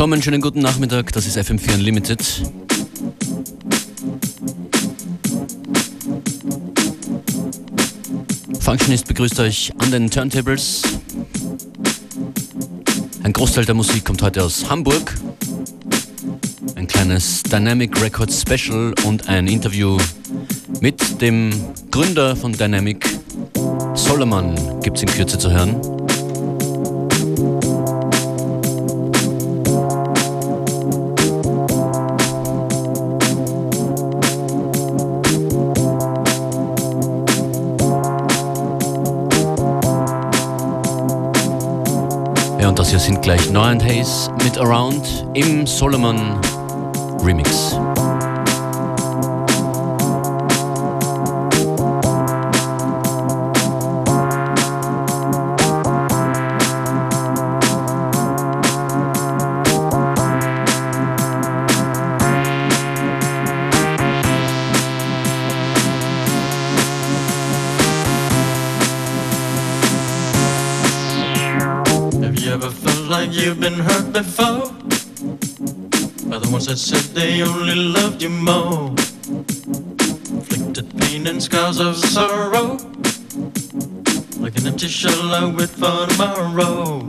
Willkommen, schönen guten Nachmittag, das ist FM4 Unlimited. Functionist begrüßt euch an den Turntables. Ein Großteil der Musik kommt heute aus Hamburg. Ein kleines Dynamic Records Special und ein Interview mit dem Gründer von Dynamic, Solomon, gibt es in Kürze zu hören. Hier sind gleich Noah and Hayes mit Around im Solomon Remix. Loved you more. Inflicted pain and scars of sorrow. Like an empty shell I wait for tomorrow.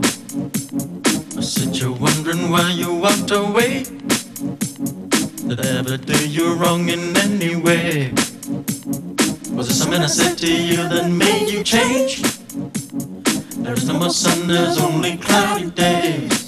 I said you're wondering why you walked away. Did I ever do you wrong in any way? Was it something I said to you that made you change? There is no more sun, there's only cloudy days.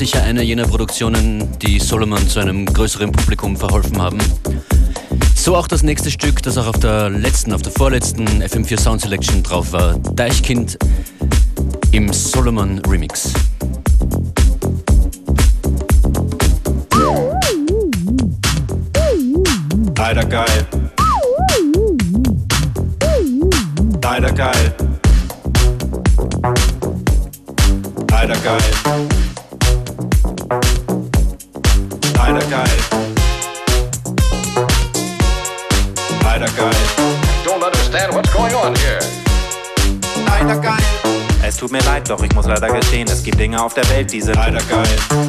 Sicher eine jener Produktionen, die Solomon zu einem größeren Publikum verholfen haben. So auch das nächste Stück, das auch auf der letzten, auf der vorletzten FM4 Sound Selection drauf war. Deichkind im Solomon Remix. Leider geil. Leider geil. Tut mir leid, doch ich muss leider gestehen, es gibt Dinge auf der Welt, die sind leider geil.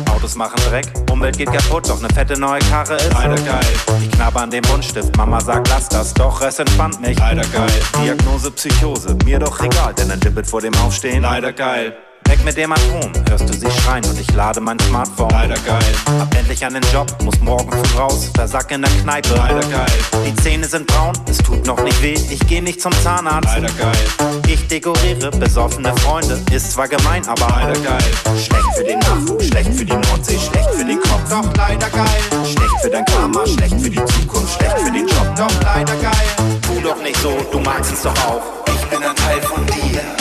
Autos machen Dreck, Umwelt geht kaputt, doch ne fette neue Karre ist leider geil. Ich knabber an dem Buntstift, Mama sagt lass das, doch es entspannt mich. Leider geil. Diagnose Psychose, mir doch egal, denn ein Dippet vor dem Aufstehen. Leider geil. Weg mit dem Atom, hörst du sie schreien und ich lade mein Smartphone. Leider geil. Hab endlich einen Job, muss morgen früh raus, versack in der Kneipe. Leider geil. Die Zähne sind braun, es tut noch nicht weh, ich geh nicht zum Zahnarzt. Leider geil. Ich dekoriere besoffene Freunde, ist zwar gemein, aber leider geil. Schlecht für den Nachwuchs, schlecht für die Nordsee, schlecht für den Kopf, doch leider geil. Schlecht für dein Karma, schlecht für die Zukunft, schlecht für den Job, doch leider geil. Tu doch nicht so, du magst es doch auch. Ich bin ein Teil von dir.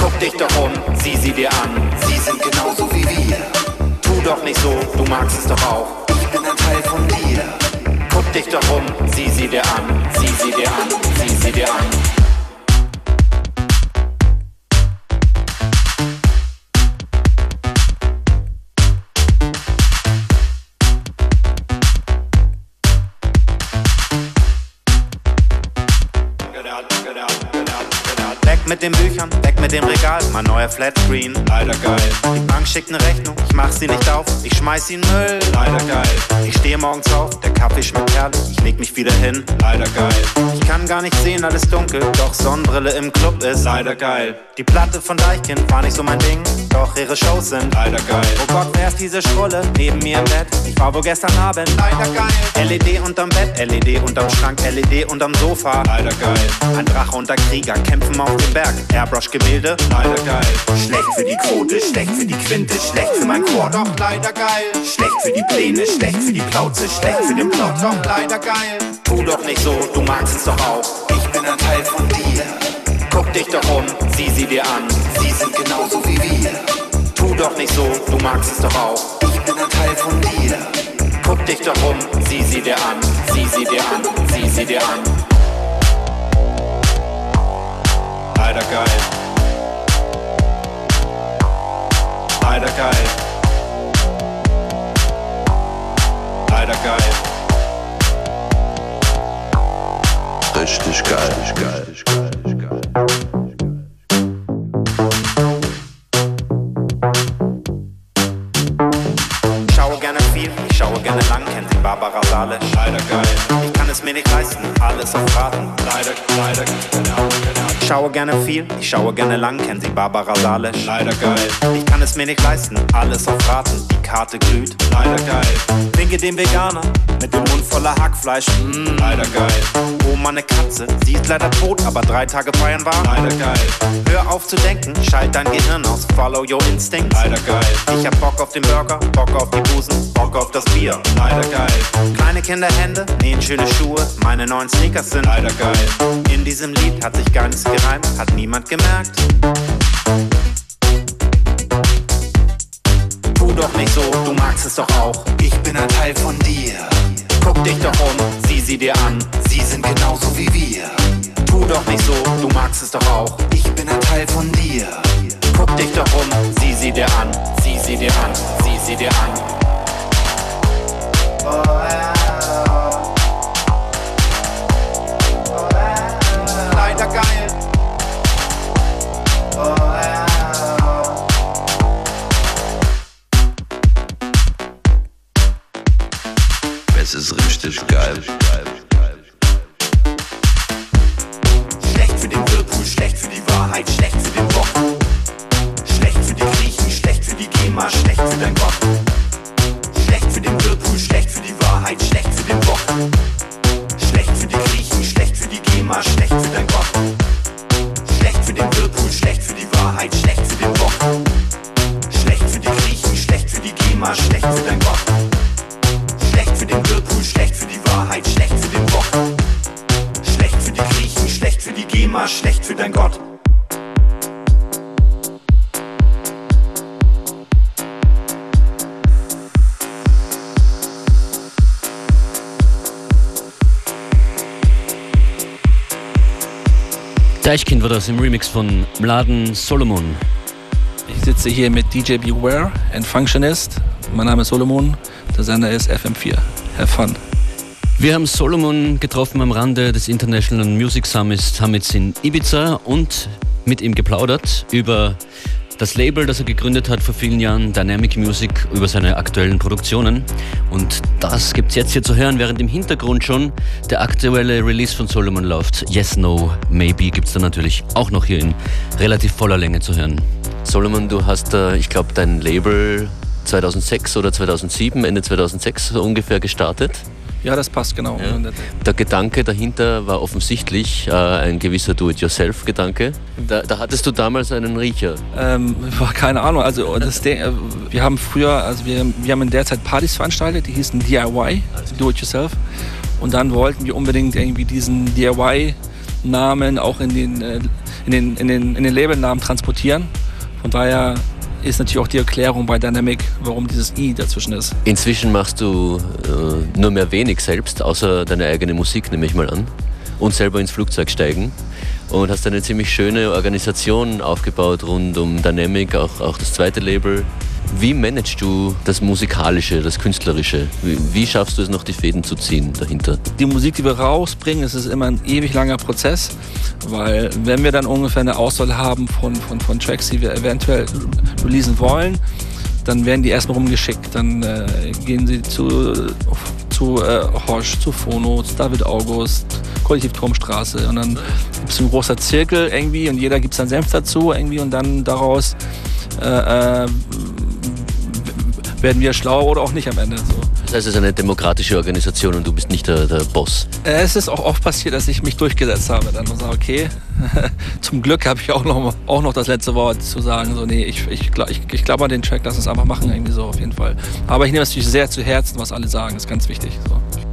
Guck dich doch um, sieh sie dir an. Sie sind genauso wie wir. Tu doch nicht so, du magst es doch auch. Ich bin ein Teil von dir. Guck dich doch um, sieh sie dir an. Sieh sie dir an, sieh sie dir an. Mit den Büchern, weg mit dem Regal, mein neuer Flatscreen. Leider geil. Die Bank schickt ne Rechnung, ich mach sie nicht auf, ich schmeiß sie in Müll. Leider geil. Ich stehe morgens auf, der Kaffee schmeckt herrlich, ich leg mich wieder hin. Leider geil. Ich kann gar nicht sehen, alles dunkel, doch Sonnenbrille im Club ist. Leider geil. Die Platte von Deichkind war nicht so mein Ding, doch ihre Shows sind. Leider geil. Oh Gott, wer ist diese Schrulle neben mir im Bett? Ich war wohl gestern Abend. Leider geil. LED unterm Bett, LED unterm Schrank, LED unterm Sofa. Leider geil. Ein Drache und ein Krieger kämpfen auf dem Berg. Airbrush Gemälde. Leider geil. Schlecht für die Quote, schlecht für die Quinte, schlecht für mein Chor. Doch leider geil. Schlecht für die Pläne, schlecht für die Plauze, schlecht für den Plot. Doch leider geil. Tu doch nicht so, du magst es doch auch. Ich bin ein Teil von dir. Guck dich doch um, sieh sie dir an. Sie sind genauso wie wir. Tu doch nicht so, du magst es doch auch. Ich bin ein Teil von dir. Guck dich doch um, sieh sie dir an. Sieh sie dir an, sieh sie dir an. Leider geil. Leider geil. Leider geil. Richtig geil, geil, geil, geil. Ich schaue gerne viel, ich schaue gerne lang, kennt die Barbara Sale. Leider geil. Ich kann es mir nicht leisten, alles auf Raten. Leider, leider, schaue gerne viel, ich schaue gerne lang, kennen Sie Barbara Salisch? Leider geil. Ich kann es mir nicht leisten, alles auf Raten, die Karte glüht. Leider geil. Winke dem Veganer mit dem Mund voller Hackfleisch. Mmh. Leider geil. Oh, meine Katze, sie ist leider tot, aber drei Tage feiern war. Leider geil. Hör auf zu denken, schalt dein Gehirn aus, follow your instinct. Leider geil. Ich hab Bock auf den Burger, Bock auf die Busen, Bock auf das Bier. Leider geil. Kleine Kinderhände nähen schöne Schuhe, meine neuen Sneakers sind. Leider geil. In diesem Lied hat sich gar nichts gereimt, hat niemand gemerkt. Tu doch nicht so, du magst es doch auch. Ich bin ein Teil von dir. Guck dich doch um, sieh sie dir an. Sie sind genauso wie wir. Tu doch nicht so, du magst es doch auch. Ich bin ein Teil von dir. Guck dich doch um, sieh sie dir an. Sieh sie dir an, sieh sie dir an. Oh, Deichkind war das im Remix von Mladen Solomon. Ich sitze hier mit DJ Beware and Functionist. Mein Name ist Solomon, der Sender ist FM4. Have fun. Wir haben Solomon getroffen am Rande des International Music Summits in Ibiza und mit ihm geplaudert über das Label, das er gegründet hat vor vielen Jahren, Dynamic Music, über seine aktuellen Produktionen. Und das gibt es jetzt hier zu hören, während im Hintergrund schon der aktuelle Release von Solomon läuft. Yes, No, Maybe gibt es da natürlich auch noch hier in relativ voller Länge zu hören. Solomon, du hast, ich glaube, dein Label 2006 oder 2007, Ende 2006 so ungefähr gestartet. Ja, das passt genau. Ja. Der Gedanke dahinter war offensichtlich äh, ein gewisser Do-it-yourself-Gedanke. Da, da, hattest du damals einen Riecher. Ähm, keine Ahnung. Also das, äh, wir haben früher, also wir, wir haben in der Zeit Partys veranstaltet, die hießen DIY, Do-it-yourself. Und dann wollten wir unbedingt irgendwie diesen DIY-Namen auch in den, äh, in den, in den, in den Labelnamen transportieren. Von daher ist natürlich auch die Erklärung bei Dynamic, warum dieses I dazwischen ist. Inzwischen machst du äh, nur mehr wenig selbst, außer deine eigene Musik, nehme ich mal an. Und selber ins Flugzeug steigen. Und hast eine ziemlich schöne Organisation aufgebaut rund um Dynamic, auch, auch das zweite Label. Wie managst du das Musikalische, das Künstlerische? Wie, wie, schaffst du es noch, die Fäden zu ziehen dahinter? Die Musik, die wir rausbringen, ist immer ein ewig langer Prozess, weil wenn wir dann ungefähr eine Auswahl haben von, von, von Tracks, die wir eventuell releasen wollen, dann werden die erstmal rumgeschickt. Dann äh, gehen sie zu, zu äh, Hosch, zu Phono, zu David August, Kollektiv Turmstraße und dann gibt es ein großer Zirkel irgendwie und jeder gibt seinen Senf dazu irgendwie und dann daraus äh, äh werden wir schlau oder auch nicht am Ende. So. Das heißt, es ist eine demokratische Organisation und du bist nicht der, der Boss. Es ist auch oft passiert, dass ich mich durchgesetzt habe. Dann und sage, okay, zum Glück habe ich auch noch, auch noch das letzte Wort zu sagen. So, nee, ich, ich, ich, ich glaube an den Track, lass uns einfach machen, irgendwie so auf jeden Fall. Aber ich nehme es natürlich sehr zu Herzen, was alle sagen, das ist ganz wichtig. So.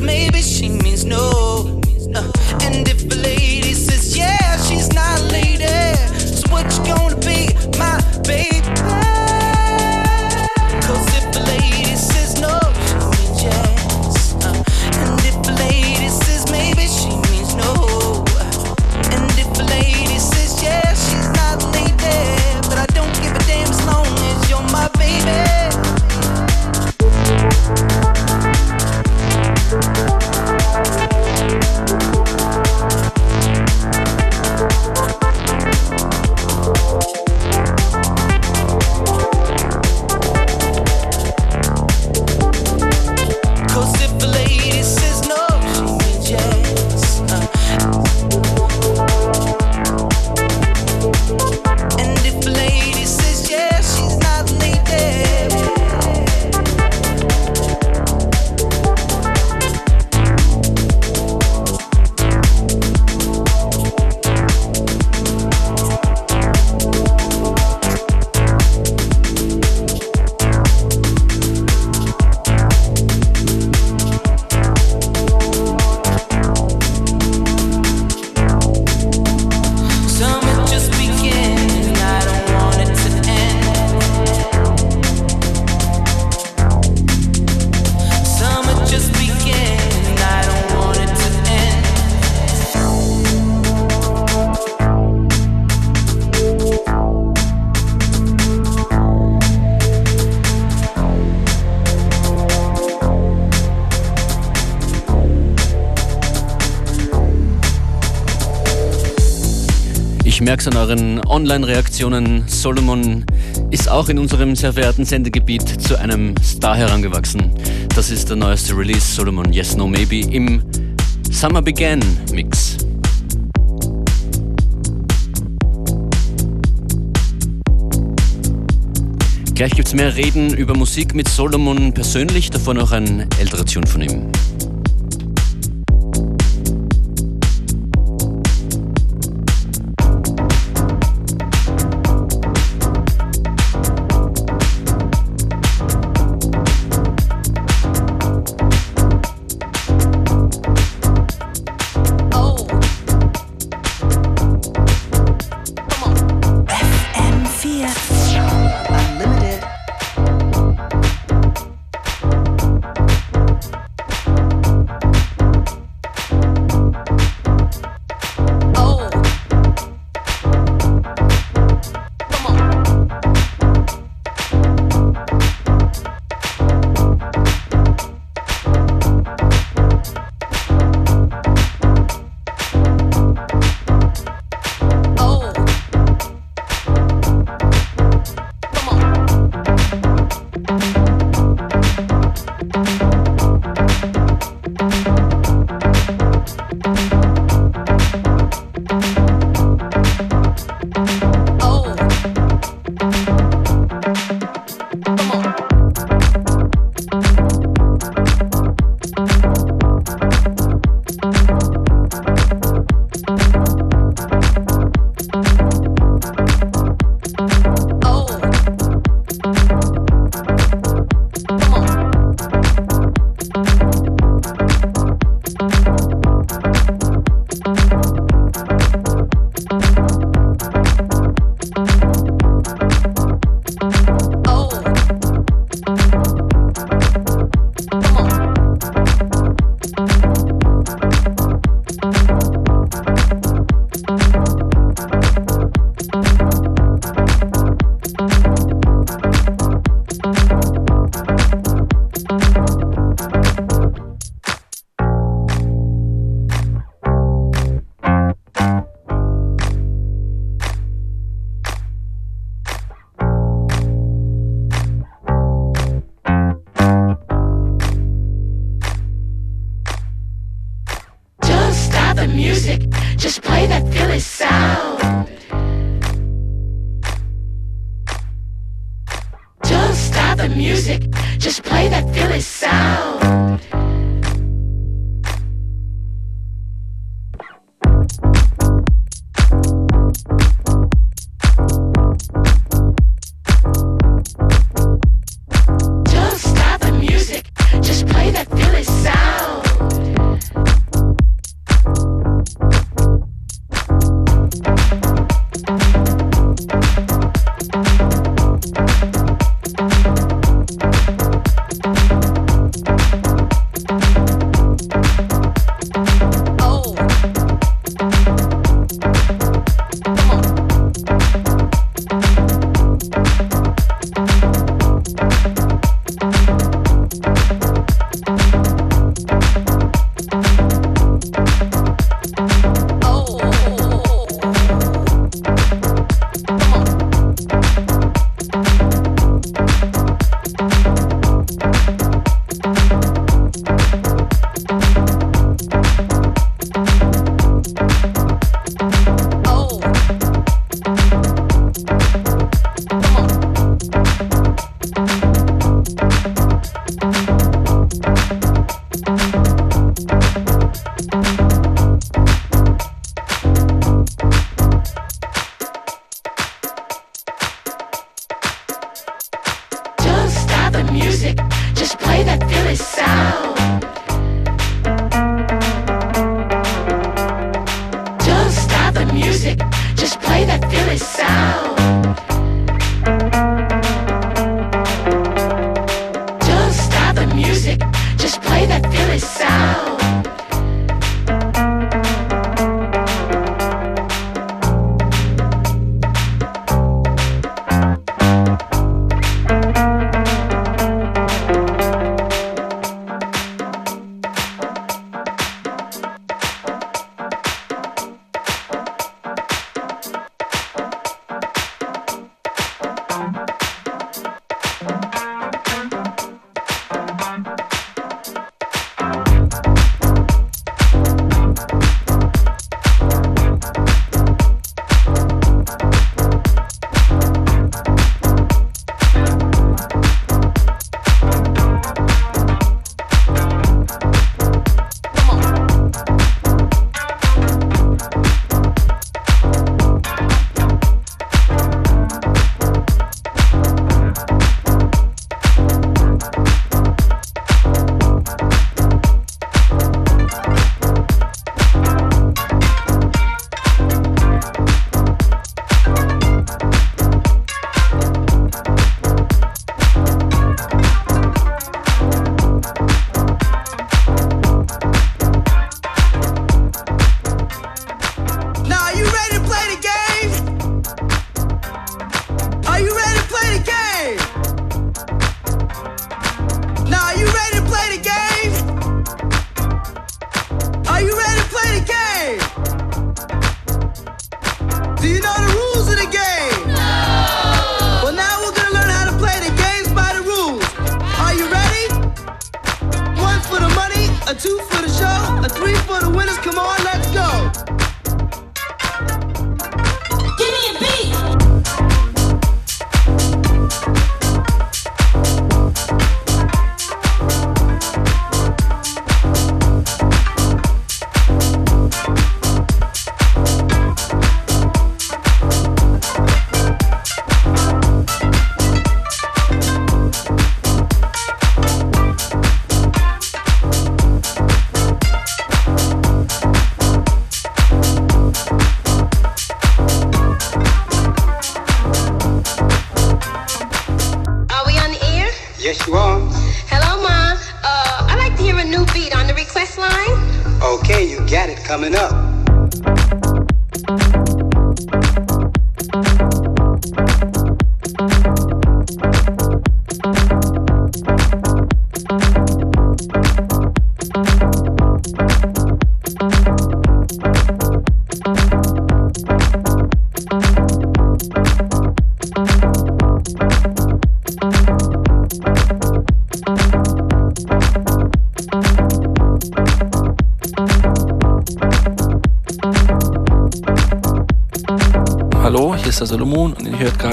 Maybe she means no. Ich merke es an euren Online-Reaktionen. Solomon ist auch in unserem sehr verehrten Sendegebiet zu einem Star herangewachsen. Das ist der neueste Release Solomon Yes No Maybe im Summer Began Mix. Gleich gibt es mehr Reden über Musik mit Solomon persönlich, davor noch ein älterer Tune von ihm.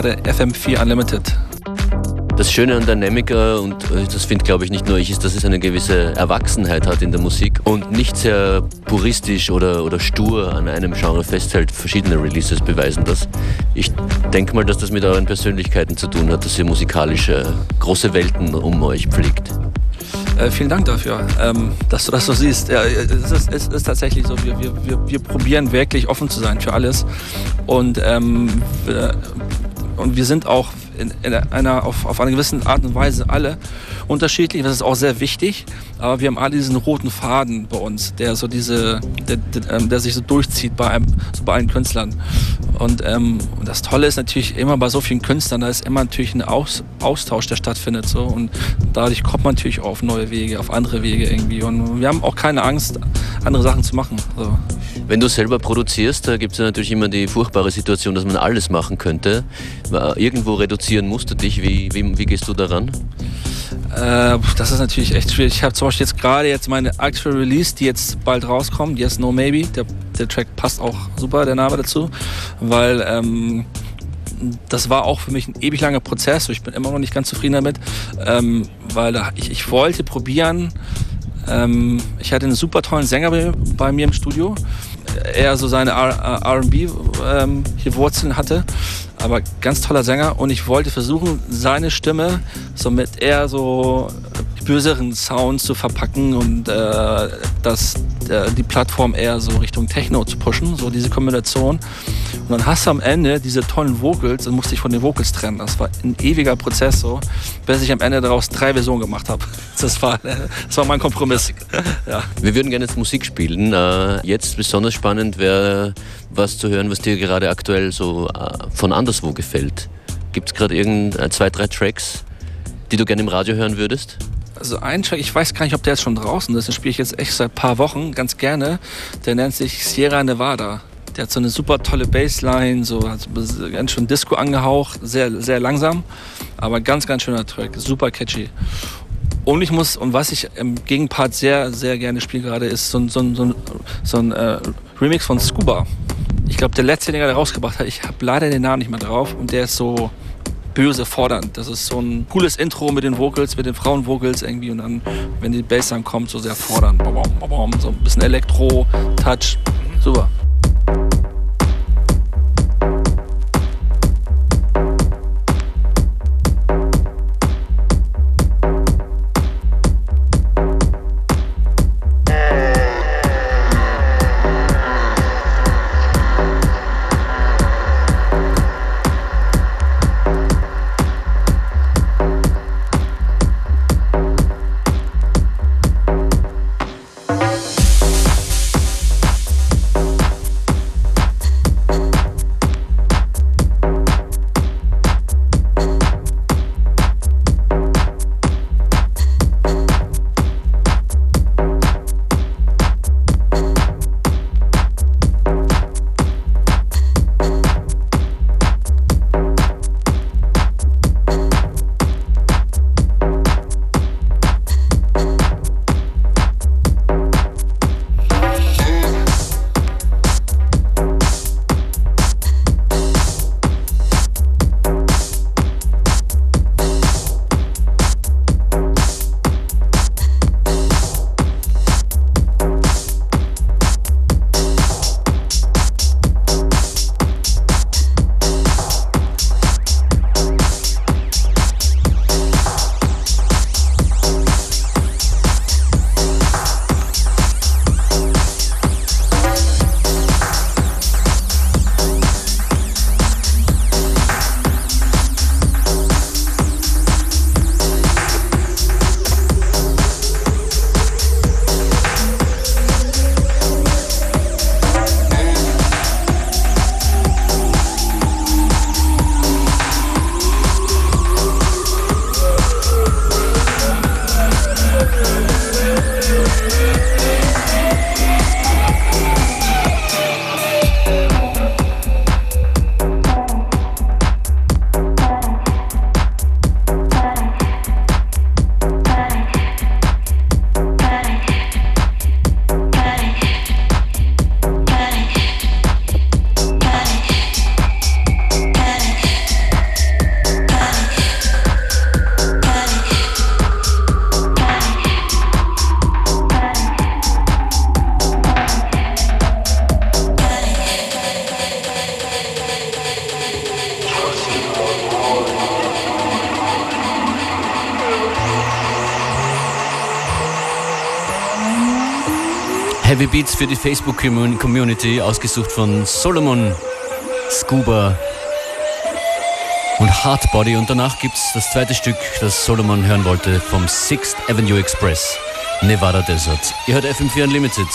Gerade FM4 Unlimited. Das Schöne an Dynamica, und äh, das finde glaube ich nicht nur ich, ist, dass es eine gewisse Erwachsenheit hat in der Musik und nicht sehr puristisch oder, oder stur an einem Genre festhält. Verschiedene Releases beweisen das. Ich denke mal, dass das mit euren Persönlichkeiten zu tun hat, dass ihr musikalische große Welten um euch pflegt. Äh, vielen Dank dafür, ähm, dass du das so siehst. Ja, es, ist, es ist tatsächlich so, wir, wir, wir, wir probieren wirklich offen zu sein für alles. Und, ähm, wir, und wir sind auch in, in einer, auf, auf eine gewisse Art und Weise alle unterschiedlich. Das ist auch sehr wichtig. Aber wir haben alle diesen roten Faden bei uns, der so diese, der, der, ähm, der sich so durchzieht bei, einem, so bei allen Künstlern. Und, ähm, und das Tolle ist natürlich immer bei so vielen Künstlern, da ist immer natürlich ein Aus, Austausch, der stattfindet. So. Und dadurch kommt man natürlich auf neue Wege, auf andere Wege irgendwie. Und wir haben auch keine Angst, andere Sachen zu machen. So. Wenn du selber produzierst, da gibt es natürlich immer die furchtbare Situation, dass man alles machen könnte. Irgendwo reduzieren musst du dich. Wie, wie, wie gehst du daran? Äh, das ist natürlich echt schwierig. Ich habe zum Beispiel jetzt gerade jetzt meine Actual Release, die jetzt bald rauskommt. Yes, No Maybe. Der, der Track passt auch super, der Name dazu. Weil ähm, das war auch für mich ein ewig langer Prozess. Ich bin immer noch nicht ganz zufrieden damit. Ähm, weil ich, ich wollte probieren. Ähm, ich hatte einen super tollen Sänger bei, bei mir im Studio. Er so seine RB ähm, hier Wurzeln hatte aber ganz toller Sänger und ich wollte versuchen, seine Stimme so mit eher so böseren Sounds zu verpacken und äh, das, äh, die Plattform eher so Richtung Techno zu pushen, so diese Kombination. Und dann hast du am Ende diese tollen Vocals und musste ich von den Vocals trennen. Das war ein ewiger Prozess so, bis ich am Ende daraus drei Versionen gemacht habe. Das war, das war mein Kompromiss. Ja. Wir würden gerne jetzt Musik spielen. Äh, jetzt besonders spannend wäre was zu hören, was dir gerade aktuell so äh, von anderswo gefällt. Gibt es gerade irgend äh, zwei, drei Tracks, die du gerne im Radio hören würdest? Also ein Track, ich weiß gar nicht, ob der jetzt schon draußen ist, den spiele ich jetzt echt seit ein paar Wochen ganz gerne. Der nennt sich Sierra Nevada. Der hat so eine super tolle Bassline, so hat ganz schön Disco angehaucht, sehr, sehr langsam, aber ganz, ganz schöner Track, super catchy. Und ich muss, und was ich im Gegenpart sehr, sehr gerne spiele gerade, ist so, so, so, so ein äh, Remix von Scuba. Ich glaube, der letzte, den er rausgebracht hat, ich habe leider den Namen nicht mehr drauf und der ist so böse fordernd. Das ist so ein cooles Intro mit den Vocals, mit den Frauenvocals irgendwie und dann, wenn die Bass dann kommt, so sehr fordernd. So ein bisschen Elektro, Touch, super. Beats für die Facebook Community, ausgesucht von Solomon, Scuba und Hardbody. Und danach gibt es das zweite Stück, das Solomon hören wollte, vom 6th Avenue Express, Nevada Desert. Ihr hört FM4 Unlimited.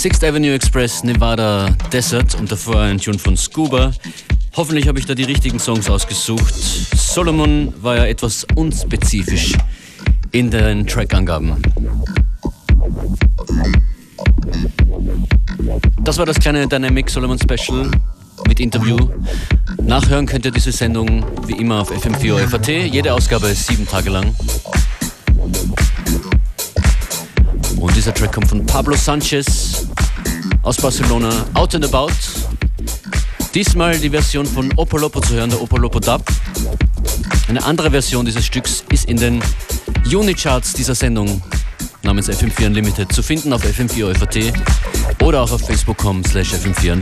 Sixth Avenue Express, Nevada Desert und davor ein Tune von Scuba. Hoffentlich habe ich da die richtigen Songs ausgesucht. Solomon war ja etwas unspezifisch in den Trackangaben. Das war das kleine Dynamic Solomon Special mit Interview. Nachhören könnt ihr diese Sendung wie immer auf FM4 FAT. Jede Ausgabe ist sieben Tage lang. Und dieser Track kommt von Pablo Sanchez aus Barcelona, Out and About. Diesmal die Version von Opolopo zu hören, der Opolopo Dub. Eine andere Version dieses Stücks ist in den Unicharts dieser Sendung namens FM4 Unlimited zu finden auf FM4 FAT oder auch auf facebook.com slash FM4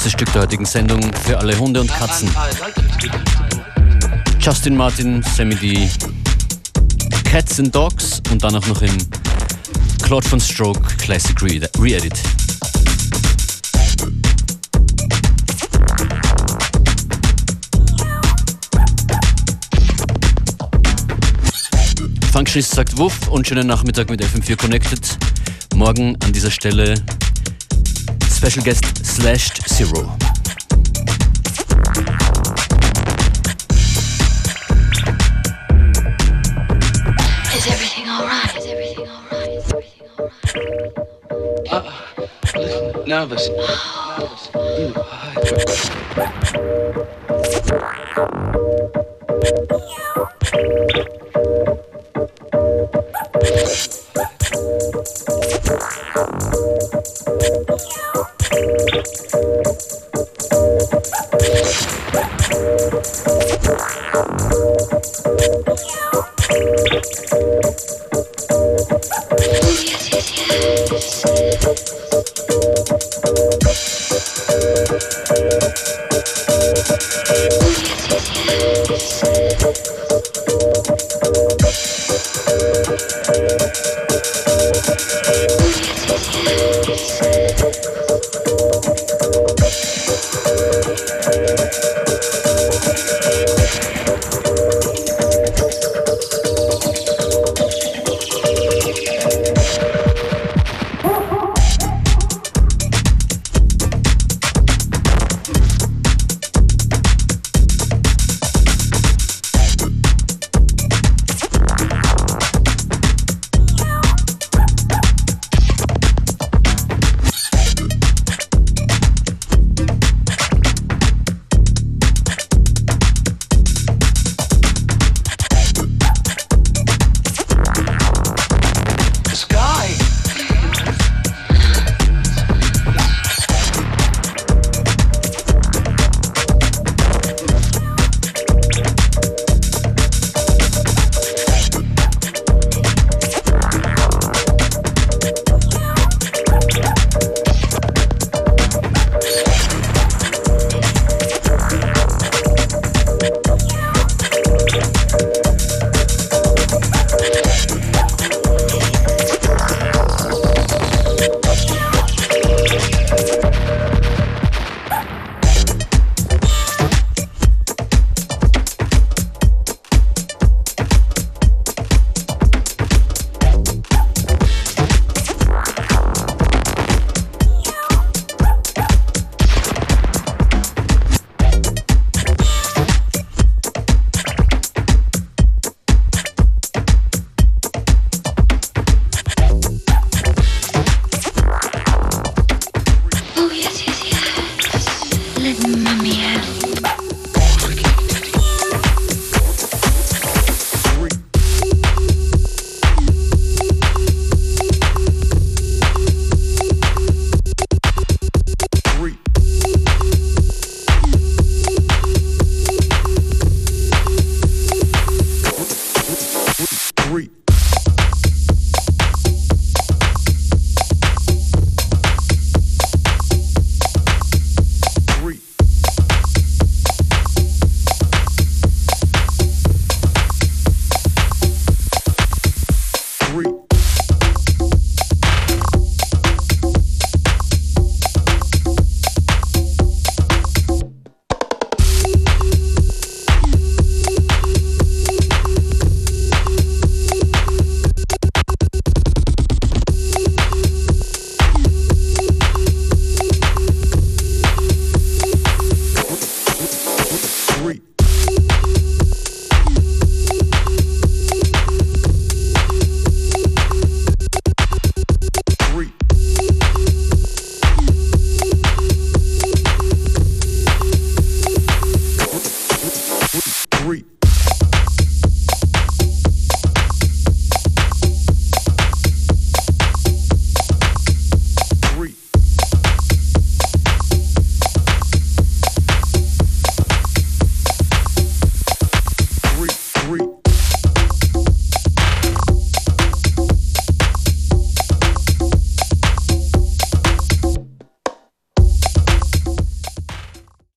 Unlimited. letzte Stück der heutigen Sendung für alle Hunde und Katzen. Justin Martin, Sammy D, Cats and Dogs und dann auch noch im Claude von Stroke Classic Re-Edit. Functionist sagt Wuff und schönen Nachmittag mit FM4 Connected. Morgen an dieser Stelle Special Guest Slashed Zero. Is everything alright? Is everything alright? Is everything alright? Uh, listen, nervous. nervous. written in the.